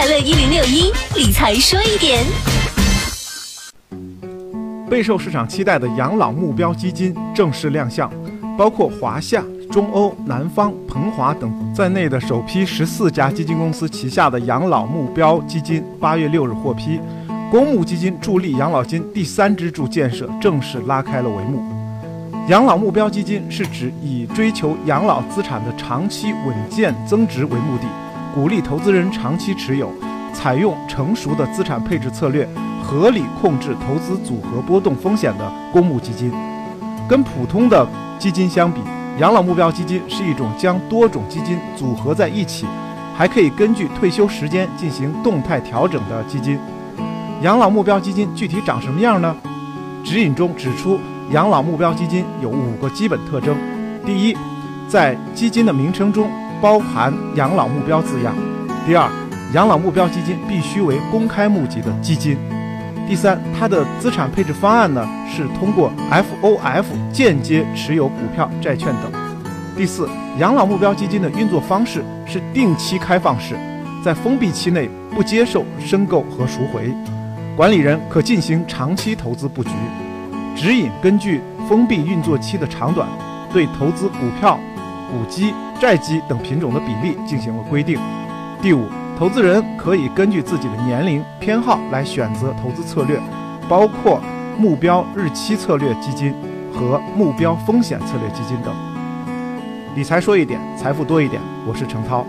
快乐一零六一理财说一点。备受市场期待的养老目标基金正式亮相，包括华夏、中欧、南方、鹏华等在内的首批十四家基金公司旗下的养老目标基金，八月六日获批，公募基金助力养老金第三支柱建设正式拉开了帷幕。养老目标基金是指以追求养老资产的长期稳健增值为目的，鼓励投资人长期持有，采用成熟的资产配置策略。合理控制投资组合波动风险的公募基金，跟普通的基金相比，养老目标基金是一种将多种基金组合在一起，还可以根据退休时间进行动态调整的基金。养老目标基金具体长什么样呢？指引中指出，养老目标基金有五个基本特征：第一，在基金的名称中包含“养老目标”字样；第二，养老目标基金必须为公开募集的基金。第三，它的资产配置方案呢是通过 FOF 间接持有股票、债券等。第四，养老目标基金的运作方式是定期开放式，在封闭期内不接受申购和赎回，管理人可进行长期投资布局。指引根据封闭运作期的长短，对投资股票、股基、债基等品种的比例进行了规定。第五。投资人可以根据自己的年龄偏好来选择投资策略，包括目标日期策略基金和目标风险策略基金等。理财说一点，财富多一点。我是陈涛。